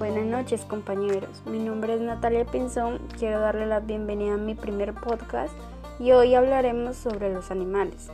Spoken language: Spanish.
Buenas noches compañeros, mi nombre es Natalia Pinzón, quiero darle la bienvenida a mi primer podcast y hoy hablaremos sobre los animales.